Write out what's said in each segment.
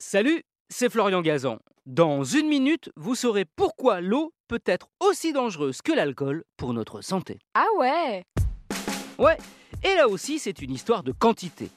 Salut, c'est Florian Gazan. Dans une minute, vous saurez pourquoi l'eau peut être aussi dangereuse que l'alcool pour notre santé. Ah ouais Ouais, et là aussi, c'est une histoire de quantité.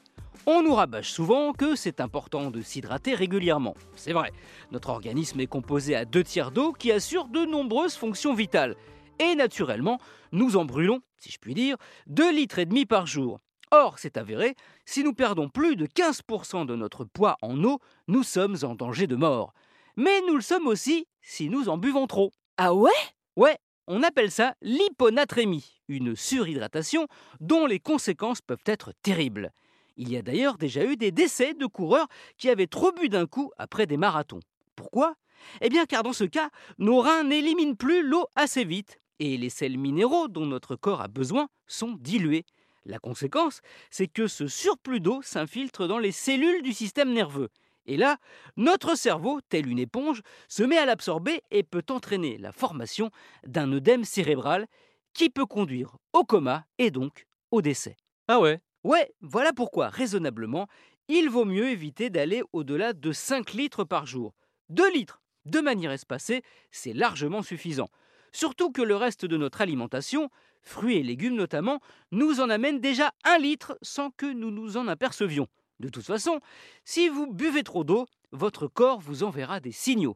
On nous rabâche souvent que c'est important de s'hydrater régulièrement. C'est vrai, notre organisme est composé à deux tiers d'eau qui assure de nombreuses fonctions vitales. Et naturellement, nous en brûlons, si je puis dire, 2 litres et demi par jour. Or, c'est avéré, si nous perdons plus de 15% de notre poids en eau, nous sommes en danger de mort. Mais nous le sommes aussi si nous en buvons trop. Ah ouais? Ouais, on appelle ça l'hyponatrémie, une surhydratation dont les conséquences peuvent être terribles. Il y a d'ailleurs déjà eu des décès de coureurs qui avaient trop bu d'un coup après des marathons. Pourquoi? Eh bien car dans ce cas, nos reins n'éliminent plus l'eau assez vite et les sels minéraux dont notre corps a besoin sont dilués. La conséquence, c'est que ce surplus d'eau s'infiltre dans les cellules du système nerveux. Et là, notre cerveau, tel une éponge, se met à l'absorber et peut entraîner la formation d'un œdème cérébral qui peut conduire au coma et donc au décès. Ah ouais? Ouais, voilà pourquoi, raisonnablement, il vaut mieux éviter d'aller au-delà de 5 litres par jour. 2 litres, de manière espacée, c'est largement suffisant. Surtout que le reste de notre alimentation, fruits et légumes notamment, nous en amène déjà un litre sans que nous nous en apercevions. De toute façon, si vous buvez trop d'eau, votre corps vous enverra des signaux.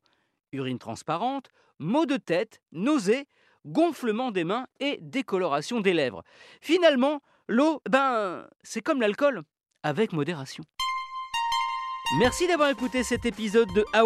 Urine transparente, maux de tête, nausées, gonflement des mains et décoloration des lèvres. Finalement, l'eau, ben, c'est comme l'alcool, avec modération. Merci d'avoir écouté cet épisode de Ah